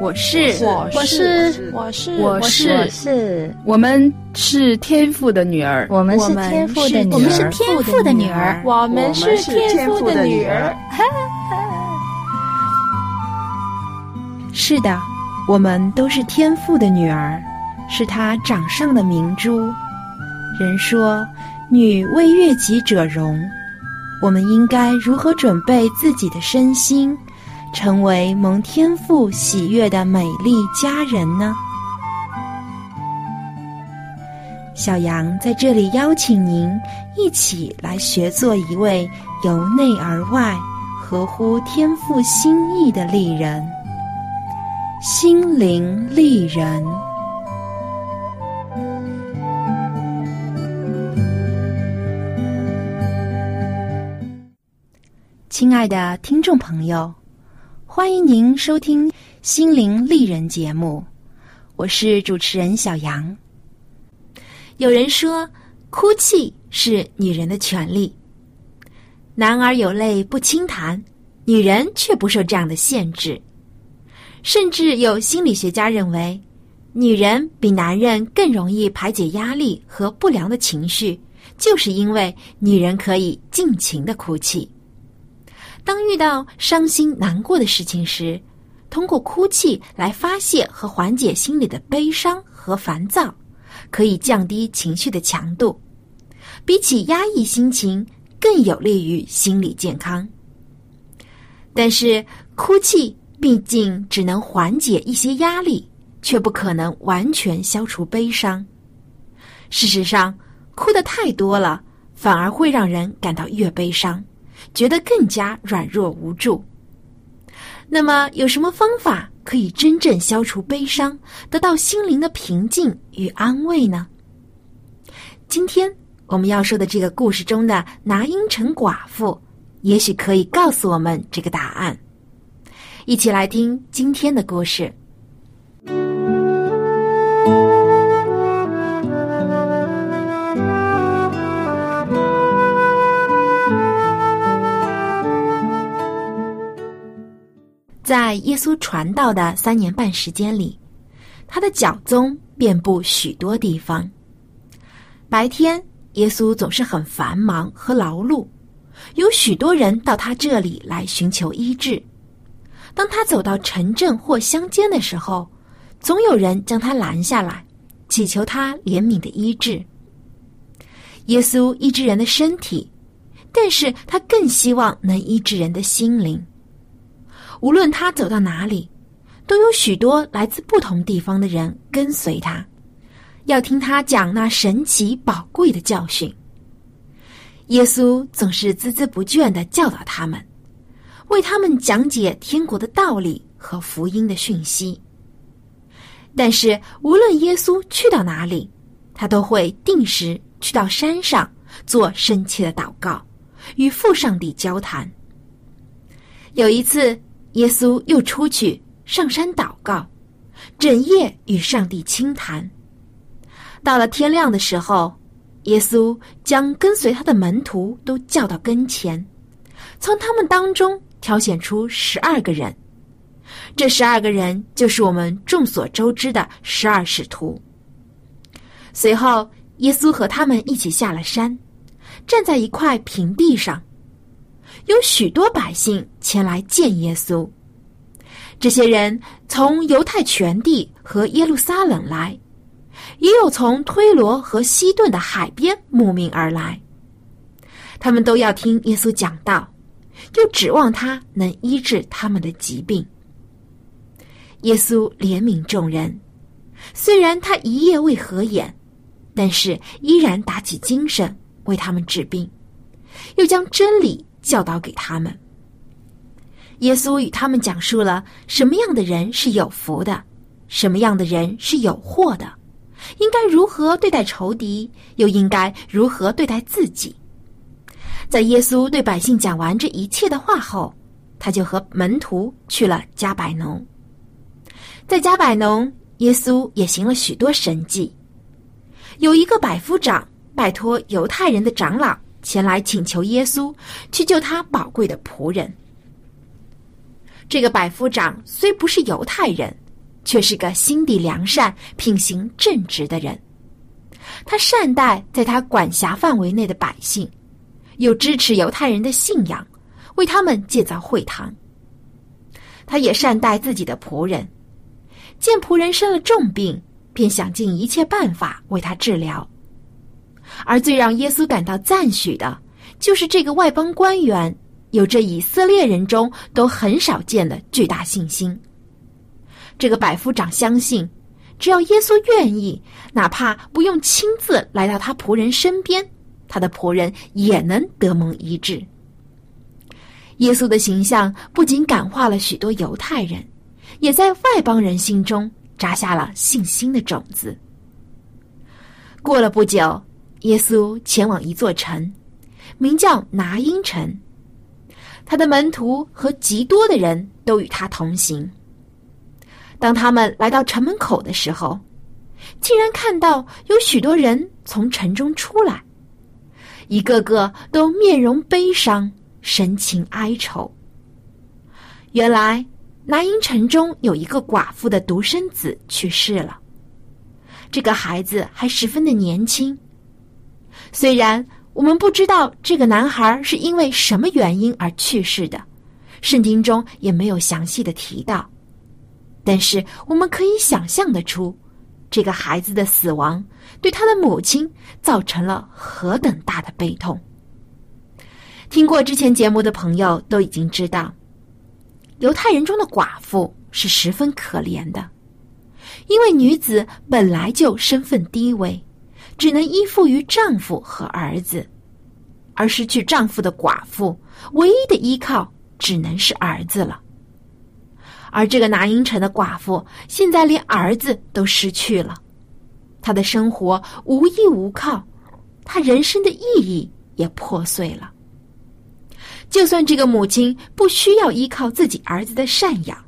我是，我是，我是，我是，是，我们是天赋的女儿。我们是天赋的女儿。我们是天赋的女儿。我们是天赋的女儿。是的，我们都是天赋的女儿。是他掌上的明珠。人说“女为悦己者容”，我们应该如何准备自己的身心，成为蒙天父喜悦的美丽佳人呢？小杨在这里邀请您一起来学做一位由内而外合乎天父心意的丽人，心灵丽人。亲爱的听众朋友，欢迎您收听《心灵丽人》节目，我是主持人小杨。有人说，哭泣是女人的权利，男儿有泪不轻弹，女人却不受这样的限制。甚至有心理学家认为，女人比男人更容易排解压力和不良的情绪，就是因为女人可以尽情的哭泣。当遇到伤心难过的事情时，通过哭泣来发泄和缓解心里的悲伤和烦躁，可以降低情绪的强度，比起压抑心情更有利于心理健康。但是，哭泣毕竟只能缓解一些压力，却不可能完全消除悲伤。事实上，哭的太多了，反而会让人感到越悲伤。觉得更加软弱无助。那么，有什么方法可以真正消除悲伤，得到心灵的平静与安慰呢？今天我们要说的这个故事中的拿因城寡妇，也许可以告诉我们这个答案。一起来听今天的故事。在耶稣传道的三年半时间里，他的脚踪遍布许多地方。白天，耶稣总是很繁忙和劳碌，有许多人到他这里来寻求医治。当他走到城镇或乡间的时候，总有人将他拦下来，祈求他怜悯的医治。耶稣医治人的身体，但是他更希望能医治人的心灵。无论他走到哪里，都有许多来自不同地方的人跟随他，要听他讲那神奇宝贵的教训。耶稣总是孜孜不倦的教导他们，为他们讲解天国的道理和福音的讯息。但是，无论耶稣去到哪里，他都会定时去到山上做深切的祷告，与父上帝交谈。有一次。耶稣又出去上山祷告，整夜与上帝倾谈。到了天亮的时候，耶稣将跟随他的门徒都叫到跟前，从他们当中挑选出十二个人。这十二个人就是我们众所周知的十二使徒。随后，耶稣和他们一起下了山，站在一块平地上。有许多百姓前来见耶稣。这些人从犹太全地和耶路撒冷来，也有从推罗和西顿的海边慕名而来。他们都要听耶稣讲道，又指望他能医治他们的疾病。耶稣怜悯众人，虽然他一夜未合眼，但是依然打起精神为他们治病，又将真理。教导给他们。耶稣与他们讲述了什么样的人是有福的，什么样的人是有祸的，应该如何对待仇敌，又应该如何对待自己。在耶稣对百姓讲完这一切的话后，他就和门徒去了加百农。在加百农，耶稣也行了许多神迹。有一个百夫长拜托犹太人的长老前来请求耶稣去救他宝贵的仆人。这个百夫长虽不是犹太人，却是个心地良善、品行正直的人。他善待在他管辖范围内的百姓，又支持犹太人的信仰，为他们建造会堂。他也善待自己的仆人，见仆人生了重病，便想尽一切办法为他治疗。而最让耶稣感到赞许的，就是这个外邦官员。有着以色列人中都很少见的巨大信心。这个百夫长相信，只要耶稣愿意，哪怕不用亲自来到他仆人身边，他的仆人也能得蒙医治。耶稣的形象不仅感化了许多犹太人，也在外邦人心中扎下了信心的种子。过了不久，耶稣前往一座城，名叫拿因城。他的门徒和极多的人都与他同行。当他们来到城门口的时候，竟然看到有许多人从城中出来，一个个都面容悲伤，神情哀愁。原来拿因城中有一个寡妇的独生子去世了，这个孩子还十分的年轻，虽然。我们不知道这个男孩是因为什么原因而去世的，圣经中也没有详细的提到。但是我们可以想象得出，这个孩子的死亡对他的母亲造成了何等大的悲痛。听过之前节目的朋友都已经知道，犹太人中的寡妇是十分可怜的，因为女子本来就身份低微。只能依附于丈夫和儿子，而失去丈夫的寡妇，唯一的依靠只能是儿子了。而这个拿因城的寡妇，现在连儿子都失去了，她的生活无依无靠，她人生的意义也破碎了。就算这个母亲不需要依靠自己儿子的赡养，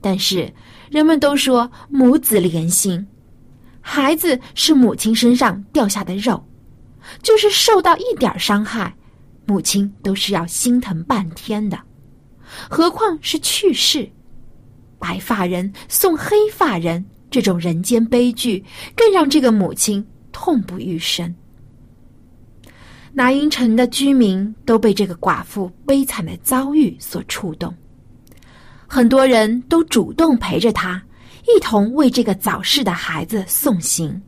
但是人们都说母子连心。孩子是母亲身上掉下的肉，就是受到一点伤害，母亲都是要心疼半天的，何况是去世。白发人送黑发人这种人间悲剧，更让这个母亲痛不欲生。拿因城的居民都被这个寡妇悲惨的遭遇所触动，很多人都主动陪着她。一同为这个早逝的孩子送行，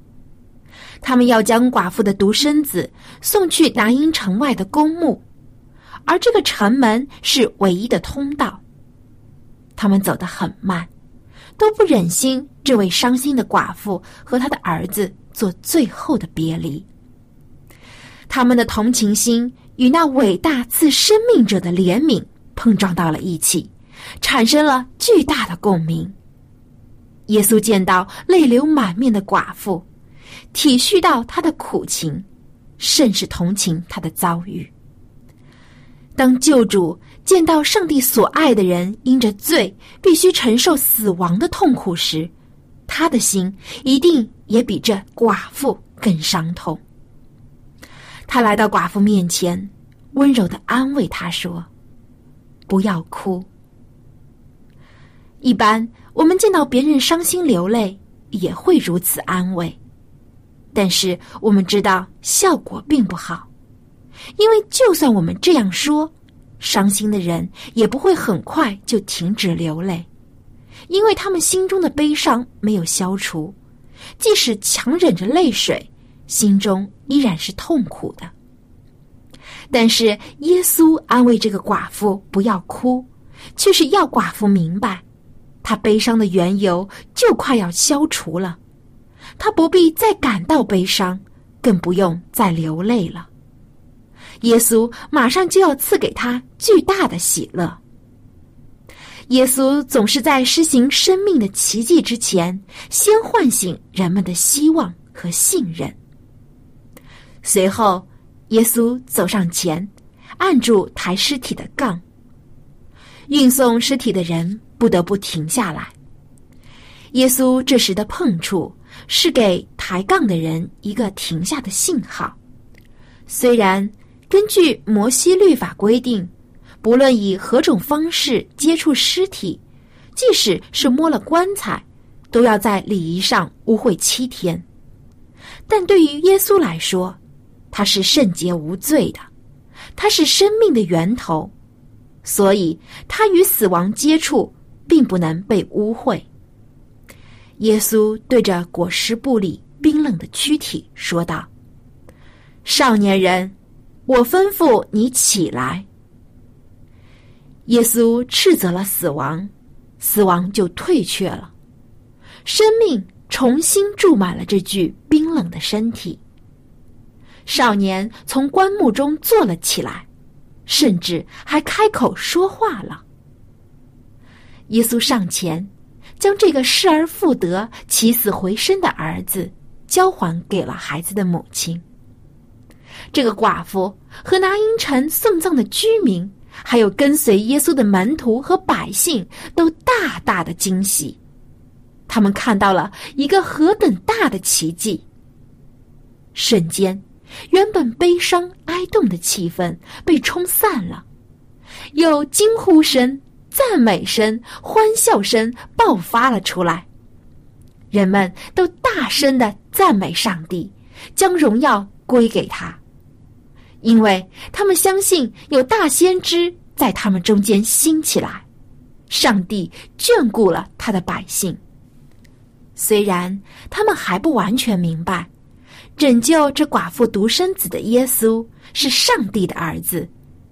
他们要将寡妇的独生子送去达因城外的公墓，而这个城门是唯一的通道。他们走得很慢，都不忍心这位伤心的寡妇和他的儿子做最后的别离。他们的同情心与那伟大赐生命者的怜悯碰撞到了一起，产生了巨大的共鸣。耶稣见到泪流满面的寡妇，体恤到她的苦情，甚是同情她的遭遇。当救主见到上帝所爱的人因着罪必须承受死亡的痛苦时，他的心一定也比这寡妇更伤痛。他来到寡妇面前，温柔的安慰她说：“不要哭。”一般。我们见到别人伤心流泪，也会如此安慰，但是我们知道效果并不好，因为就算我们这样说，伤心的人也不会很快就停止流泪，因为他们心中的悲伤没有消除，即使强忍着泪水，心中依然是痛苦的。但是耶稣安慰这个寡妇不要哭，却是要寡妇明白。他悲伤的缘由就快要消除了，他不必再感到悲伤，更不用再流泪了。耶稣马上就要赐给他巨大的喜乐。耶稣总是在施行生命的奇迹之前，先唤醒人们的希望和信任。随后，耶稣走上前，按住抬尸体的杠。运送尸体的人不得不停下来。耶稣这时的碰触，是给抬杠的人一个停下的信号。虽然根据摩西律法规定，不论以何种方式接触尸体，即使是摸了棺材，都要在礼仪上污秽七天。但对于耶稣来说，他是圣洁无罪的，他是生命的源头，所以他与死亡接触，并不能被污秽。耶稣对着裹尸布里冰冷的躯体说道：“少年人，我吩咐你起来。”耶稣斥责了死亡，死亡就退却了，生命重新注满了这具冰冷的身体。少年从棺木中坐了起来，甚至还开口说话了。耶稣上前，将这个失而复得、起死回生的儿子交还给了孩子的母亲。这个寡妇和拿因城送葬的居民，还有跟随耶稣的门徒和百姓，都大大的惊喜。他们看到了一个何等大的奇迹！瞬间。原本悲伤哀动的气氛被冲散了，有惊呼声、赞美声、欢笑声爆发了出来。人们都大声的赞美上帝，将荣耀归给他，因为他们相信有大先知在他们中间兴起来，上帝眷顾了他的百姓。虽然他们还不完全明白。拯救这寡妇独生子的耶稣是上帝的儿子，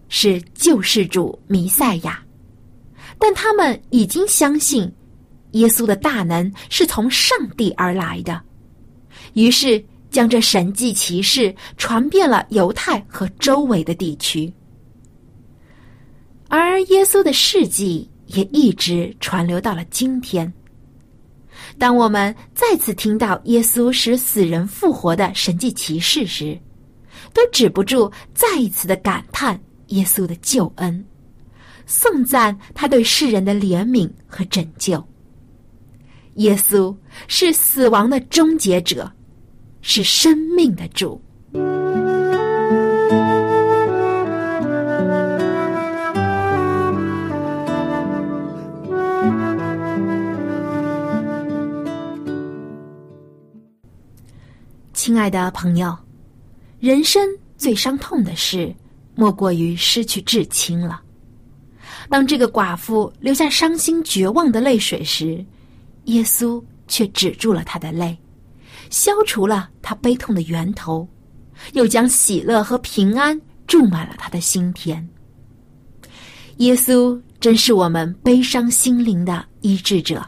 是救世主弥赛亚，但他们已经相信耶稣的大能是从上帝而来的，于是将这神迹奇事传遍了犹太和周围的地区，而耶稣的事迹也一直传流到了今天。当我们再次听到耶稣使死人复活的神迹奇事时，都止不住再一次的感叹耶稣的救恩，颂赞他对世人的怜悯和拯救。耶稣是死亡的终结者，是生命的主。爱的朋友，人生最伤痛的事，莫过于失去至亲了。当这个寡妇流下伤心绝望的泪水时，耶稣却止住了她的泪，消除了她悲痛的源头，又将喜乐和平安注满了她的心田。耶稣真是我们悲伤心灵的医治者。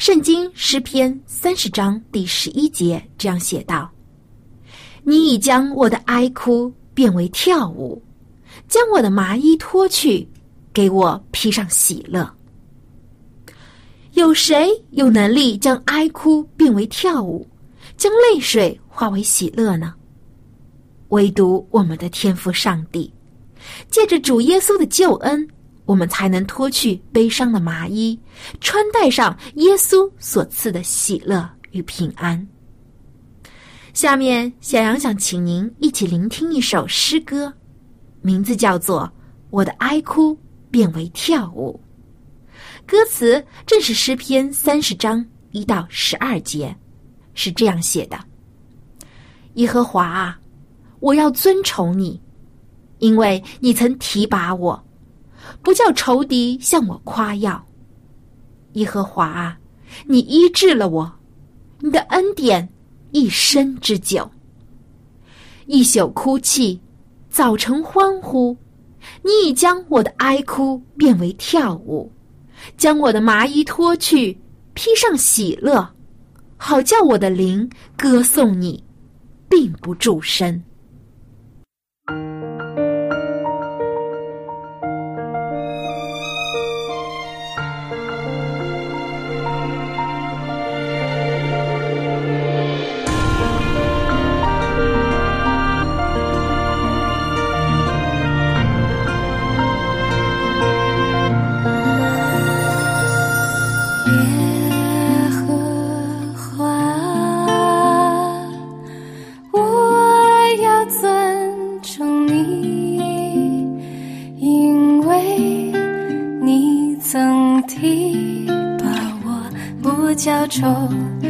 圣经诗篇三十章第十一节这样写道：“你已将我的哀哭变为跳舞，将我的麻衣脱去，给我披上喜乐。”有谁有能力将哀哭变为跳舞，将泪水化为喜乐呢？唯独我们的天父上帝，借着主耶稣的救恩。我们才能脱去悲伤的麻衣，穿戴上耶稣所赐的喜乐与平安。下面，小杨想请您一起聆听一首诗歌，名字叫做《我的哀哭变为跳舞》。歌词正是诗篇三十章一到十二节，是这样写的：耶和华啊，我要尊崇你，因为你曾提拔我。不叫仇敌向我夸耀，耶和华啊，你医治了我，你的恩典一生之久。一宿哭泣，早晨欢呼，你已将我的哀哭变为跳舞，将我的麻衣脱去，披上喜乐，好叫我的灵歌颂你，并不住就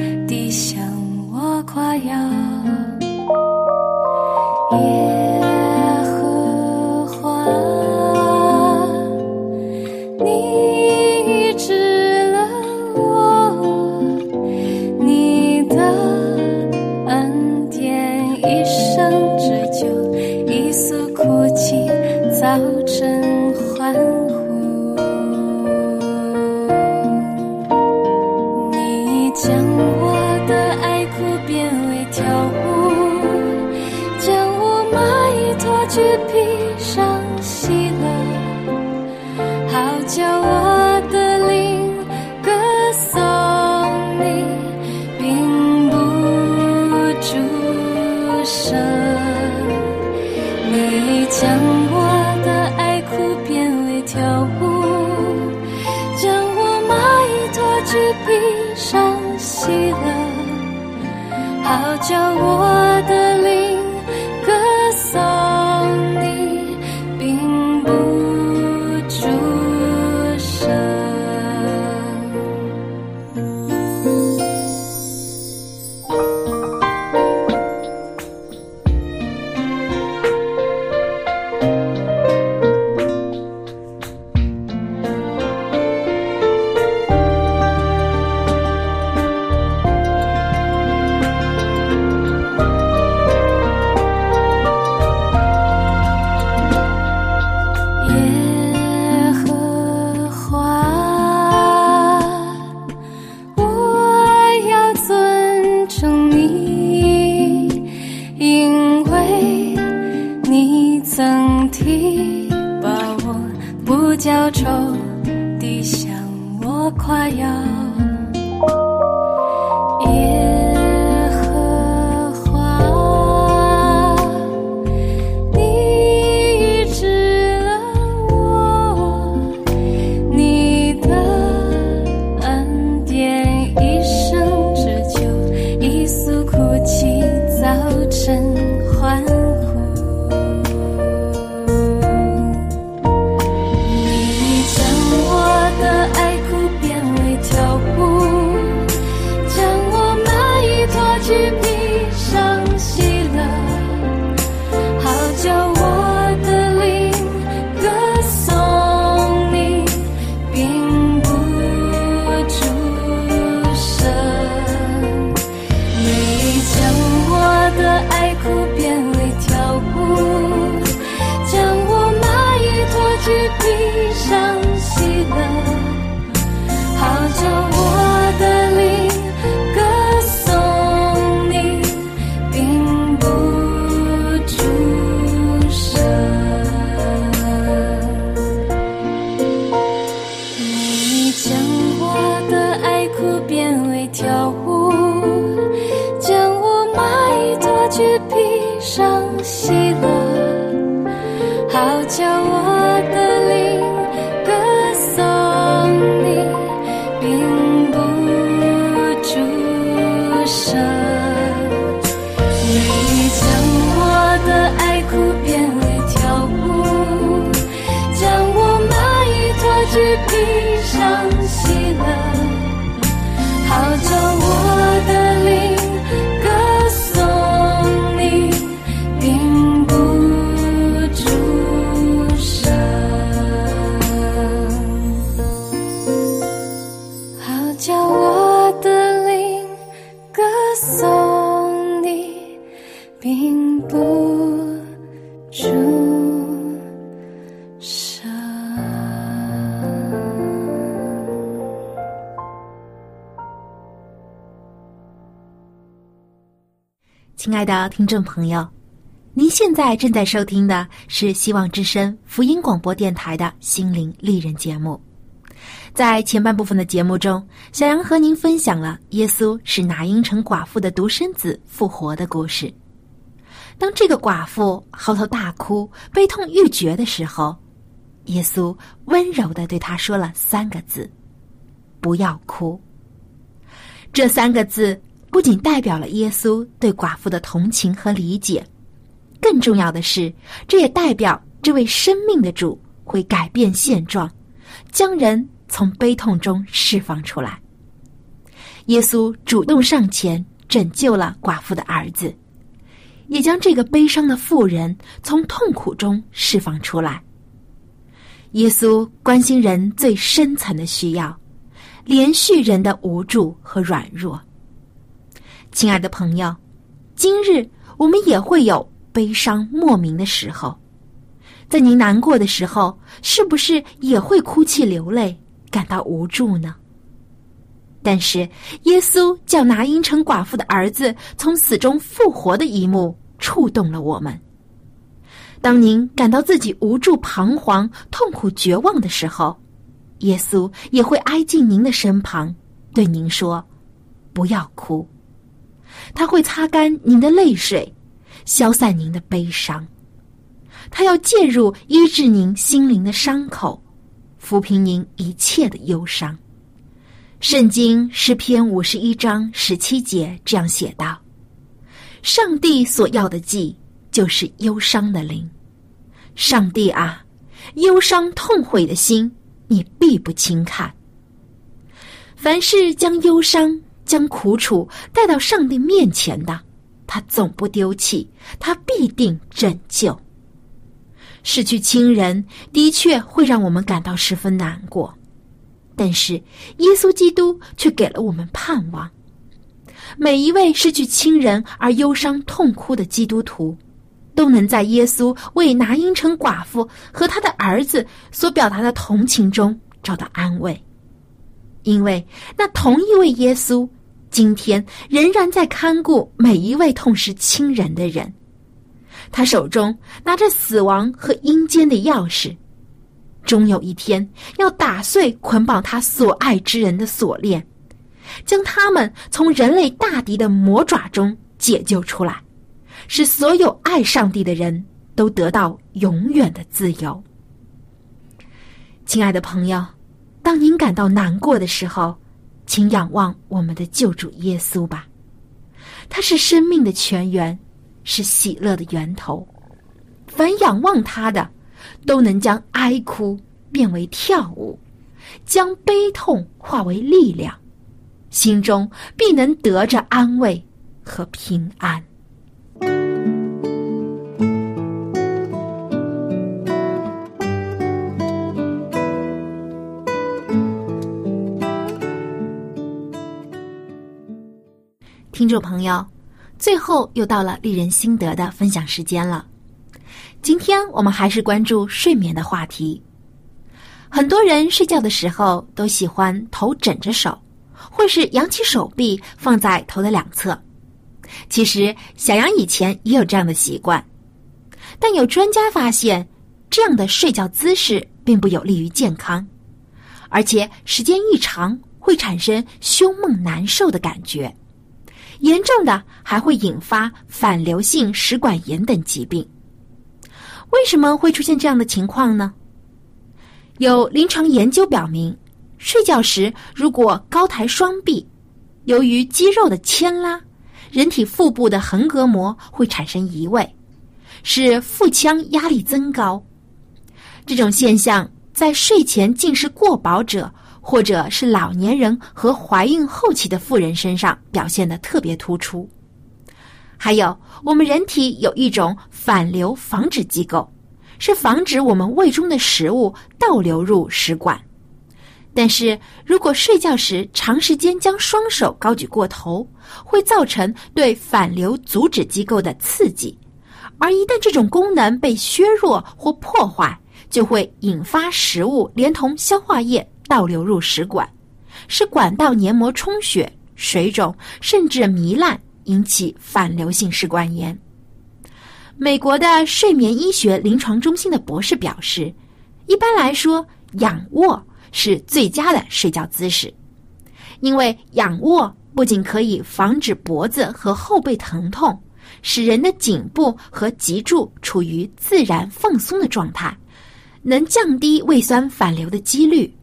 叫我亲爱的听众朋友，您现在正在收听的是《希望之声》福音广播电台的心灵丽人节目。在前半部分的节目中，小杨和您分享了耶稣使拿因城寡妇的独生子复活的故事。当这个寡妇嚎啕大哭、悲痛欲绝的时候，耶稣温柔的对他说了三个字：“不要哭。”这三个字。不仅代表了耶稣对寡妇的同情和理解更重要的是这也代表这位生命的主会改变现状将人从悲痛中释放出来。耶稣主动上前拯救了寡妇的儿子也将这个悲伤的妇人从痛苦中释放出来。耶稣关心人最深层的需要连续人的无助和软弱。亲爱的朋友，今日我们也会有悲伤莫名的时候，在您难过的时候，是不是也会哭泣流泪，感到无助呢？但是，耶稣叫拿因城寡妇的儿子从死中复活的一幕，触动了我们。当您感到自己无助、彷徨、痛苦、绝望的时候，耶稣也会挨近您的身旁，对您说：“不要哭。”他会擦干您的泪水，消散您的悲伤。他要介入医治您心灵的伤口，抚平您一切的忧伤。圣经诗篇五十一章十七节这样写道：“上帝所要的祭。”就是忧伤的灵，上帝啊，忧伤痛悔的心，你必不轻看。凡是将忧伤、将苦楚带到上帝面前的，他总不丢弃，他必定拯救。失去亲人的确会让我们感到十分难过，但是耶稣基督却给了我们盼望。每一位失去亲人而忧伤痛哭的基督徒。都能在耶稣为拿因城寡妇和他的儿子所表达的同情中找到安慰，因为那同一位耶稣今天仍然在看顾每一位痛失亲人的人，他手中拿着死亡和阴间的钥匙，终有一天要打碎捆绑他所爱之人的锁链，将他们从人类大敌的魔爪中解救出来。使所有爱上帝的人都得到永远的自由。亲爱的朋友，当您感到难过的时候，请仰望我们的救主耶稣吧。他是生命的泉源，是喜乐的源头。凡仰望他的，都能将哀哭变为跳舞，将悲痛化为力量，心中必能得着安慰和平安。听众朋友，最后又到了令人心得的分享时间了。今天我们还是关注睡眠的话题。很多人睡觉的时候都喜欢头枕着手，或是扬起手臂放在头的两侧。其实小杨以前也有这样的习惯，但有专家发现，这样的睡觉姿势并不有利于健康，而且时间一长会产生胸闷难受的感觉。严重的还会引发反流性食管炎等疾病。为什么会出现这样的情况呢？有临床研究表明，睡觉时如果高抬双臂，由于肌肉的牵拉，人体腹部的横膈膜会产生移位，使腹腔压力增高。这种现象在睡前进食过饱者。或者是老年人和怀孕后期的妇人身上表现的特别突出。还有，我们人体有一种反流防止机构，是防止我们胃中的食物倒流入食管。但是如果睡觉时长时间将双手高举过头，会造成对反流阻止机构的刺激，而一旦这种功能被削弱或破坏，就会引发食物连同消化液。倒流入食管，使管道黏膜充血、水肿，甚至糜烂，引起反流性食管炎。美国的睡眠医学临床中心的博士表示，一般来说，仰卧是最佳的睡觉姿势，因为仰卧不仅可以防止脖子和后背疼痛，使人的颈部和脊柱处于自然放松的状态，能降低胃酸反流的几率。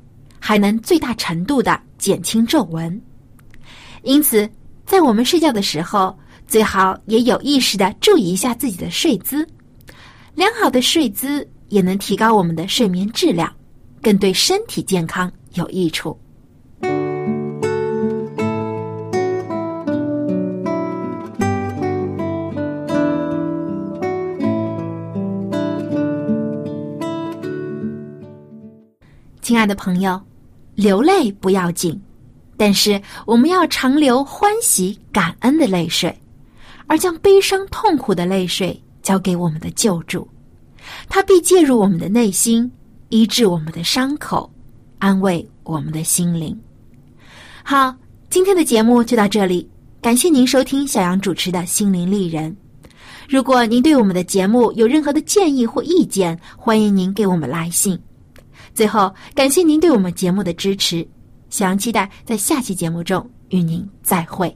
还能最大程度的减轻皱纹。因此在我们睡觉的时候最好也有意识的注意一下自己的睡姿。良好的睡姿也能提高我们的睡眠质量更对身体健康有益处。亲爱的朋友流泪不要紧，但是我们要常流欢喜、感恩的泪水，而将悲伤、痛苦的泪水交给我们的救主，他必介入我们的内心，医治我们的伤口，安慰我们的心灵。好，今天的节目就到这里，感谢您收听小杨主持的心灵丽人。如果您对我们的节目有任何的建议或意见，欢迎您给我们来信。最后，感谢您对我们节目的支持，希望期待在下期节目中与您再会。